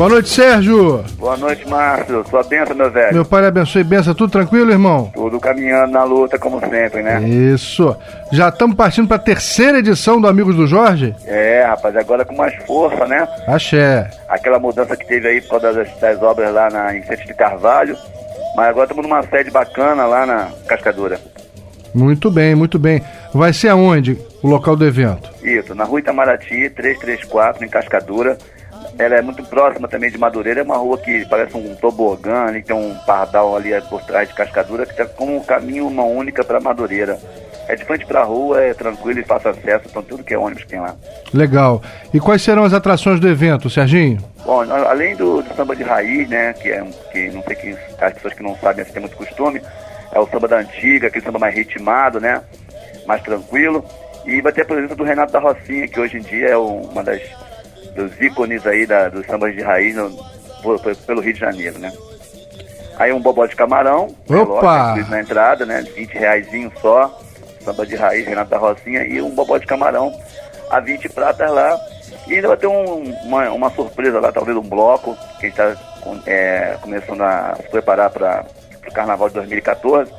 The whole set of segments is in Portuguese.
Boa noite, Sérgio. Boa noite, Márcio. Sua benção, meu velho. Meu pai abençoe benção. Tudo tranquilo, irmão? Tudo caminhando na luta, como sempre, né? Isso. Já estamos partindo para a terceira edição do Amigos do Jorge? É, rapaz, agora com mais força, né? Axé. Aquela mudança que teve aí por causa das, das obras lá na em de Carvalho. Mas agora estamos numa sede bacana lá na Cascadura. Muito bem, muito bem. Vai ser aonde o local do evento? Isso, na rua Itamaraty, 334, em Cascadura. Ela é muito próxima também de Madureira, é uma rua que parece um tobogã, ali tem um pardal ali por trás de Cascadura, que está como um caminho, uma única para Madureira. É de frente para a rua, é tranquilo e fácil acesso, então tudo que é ônibus tem lá. Legal. E quais serão as atrações do evento, Serginho? Bom, além do, do samba de raiz, né, que é que não sei que as pessoas que não sabem se tem muito costume, é o samba da antiga, aquele samba mais ritmado, né, mais tranquilo. E vai ter a presença do Renato da Rocinha, que hoje em dia é uma das dos ícones aí da, dos sambas de raiz no, pelo Rio de Janeiro, né? Aí um bobó de camarão, Opa! na entrada, né? 20 reais só, samba de raiz, Renato da Rocinha, e um bobó de camarão a 20 pratas lá. E ainda vai ter um, uma, uma surpresa lá, talvez um bloco, que a gente está é, começando a se preparar para o Carnaval de 2014.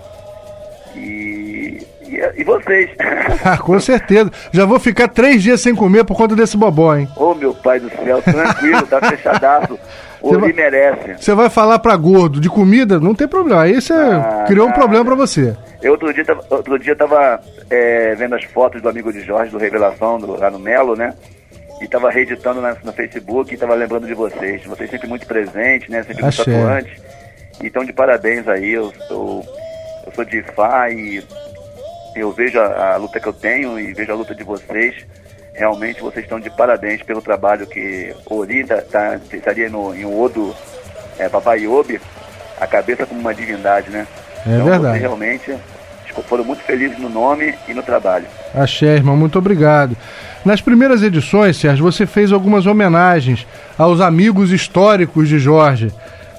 E, e, e vocês? Ah, com certeza. Já vou ficar três dias sem comer por conta desse bobó, hein? Ô, meu pai do céu, tranquilo, tá fechadaço. O vai, merece. Você vai falar pra gordo de comida? Não tem problema. Aí você ah, criou um problema pra você. Eu outro dia, outro dia tava é, vendo as fotos do amigo de Jorge, do Revelação, do, lá no Melo, né? E tava reeditando na, no Facebook e tava lembrando de vocês. Vocês sempre muito presentes, né? Sempre muito atuantes. Então, de parabéns aí. Eu, eu, eu sou de Fá e eu vejo a, a, luta que eu tenho e vejo a luta de vocês. Realmente vocês estão de parabéns pelo trabalho que Ori tá, tá, estaria no, em Odo é, Papai Yobi, a cabeça como uma divindade, né? É então, verdade. Vocês realmente foram muito felizes no nome e no trabalho. Axé, irmão, muito obrigado. Nas primeiras edições, Sérgio, você fez algumas homenagens aos amigos históricos de Jorge.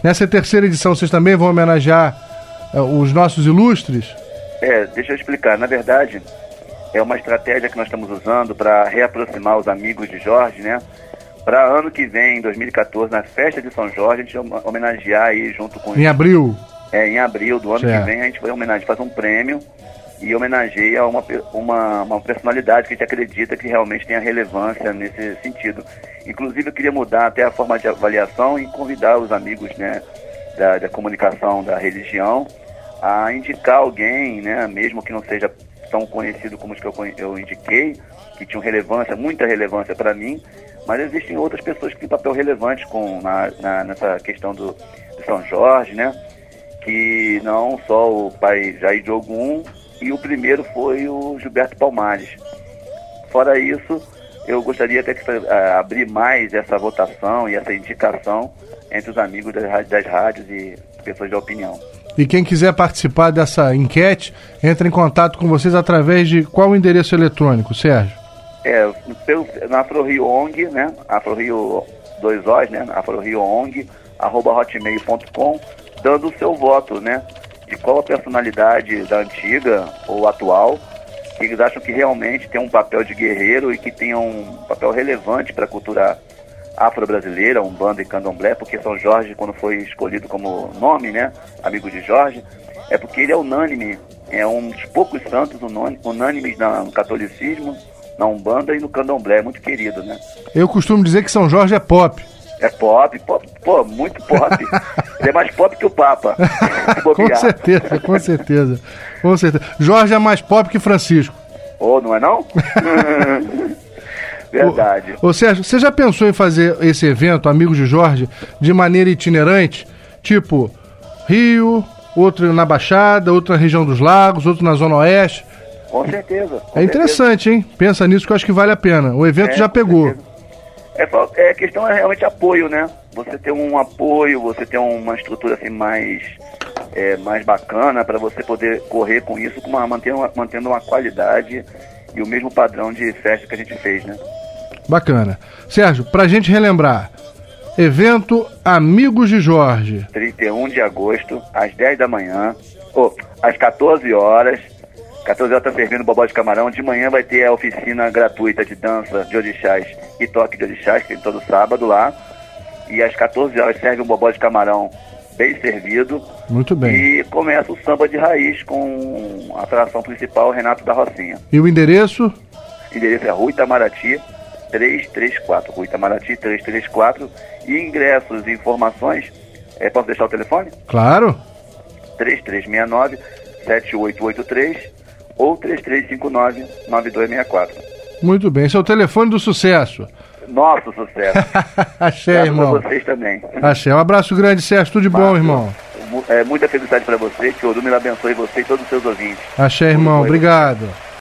Nessa terceira edição, vocês também vão homenagear os nossos ilustres? É, deixa eu explicar. Na verdade, é uma estratégia que nós estamos usando para reaproximar os amigos de Jorge, né? Para ano que vem, 2014, na festa de São Jorge, a gente homenagear aí junto com. Em abril? É, em abril do ano certo. que vem, a gente vai homenagear, faz um prêmio e homenageia uma, uma, uma personalidade que a gente acredita que realmente tenha relevância nesse sentido. Inclusive, eu queria mudar até a forma de avaliação e convidar os amigos né, da, da comunicação da religião a indicar alguém, né, mesmo que não seja tão conhecido como os que eu, eu indiquei, que tinham relevância, muita relevância para mim, mas existem outras pessoas que têm papel relevante com, na, na, nessa questão do, do, São Jorge, né? Que não só o pai Jair de Ogum, e o primeiro foi o Gilberto Palmares. Fora isso, eu gostaria até que uh, abrir mais essa votação e essa indicação entre os amigos das, das rádios e pessoas da opinião. E quem quiser participar dessa enquete, entra em contato com vocês através de qual endereço eletrônico, Sérgio? É, pelo, na AfroRio ONG, né? AfroRio 2 Os, né? AfroRio ONG, arroba hotmail.com, dando o seu voto, né? De qual a personalidade da antiga ou atual que eles acham que realmente tem um papel de guerreiro e que tem um papel relevante para a cultura afro-brasileira, Umbanda e Candomblé, porque São Jorge, quando foi escolhido como nome, né, amigo de Jorge, é porque ele é unânime, é um dos poucos santos unânimes no catolicismo, na Umbanda e no Candomblé, muito querido, né? Eu costumo dizer que São Jorge é pop. É pop, pop pô, muito pop. ele é mais pop que o Papa. com certeza, com certeza. Com certeza. Jorge é mais pop que Francisco. Ô, oh, não é não? Verdade. Ô, ô Sérgio, você já pensou em fazer esse evento, Amigos de Jorge, de maneira itinerante? Tipo, Rio, outro na Baixada, outro na região dos lagos, outro na Zona Oeste? Com certeza. Com é interessante, certeza. hein? Pensa nisso que eu acho que vale a pena. O evento é, já pegou. É, é, a questão é realmente apoio, né? Você ter um apoio, você ter uma estrutura assim mais, é, mais bacana para você poder correr com isso, com uma, mantendo, uma, mantendo uma qualidade e o mesmo padrão de festa que a gente fez, né? Bacana. Sérgio, pra gente relembrar, evento Amigos de Jorge. 31 de agosto, às 10 da manhã, ou às 14 horas. 14 horas tá servindo bobó de camarão. De manhã vai ter a oficina gratuita de dança de orixás e toque de orixás, que tem todo sábado lá. e às 14 horas serve um bobó de camarão bem servido. Muito bem. E começa o samba de raiz com a atração principal Renato da Rocinha. E o endereço? O endereço é Rua Itamaraty, 334. Rua Itamaraty, 334. E ingressos e informações, é, posso deixar o telefone? Claro. 3369 7883 ou 3359 9264. Muito bem, esse é o telefone do sucesso. Nosso sucesso. Achei, Graças irmão. Vocês também. Achei. Um abraço grande, Sérgio. Tudo de bom, irmão. É, muita felicidade para você. Que o Deus abençoe você e todos os seus ouvintes. Achei, irmão. Obrigado.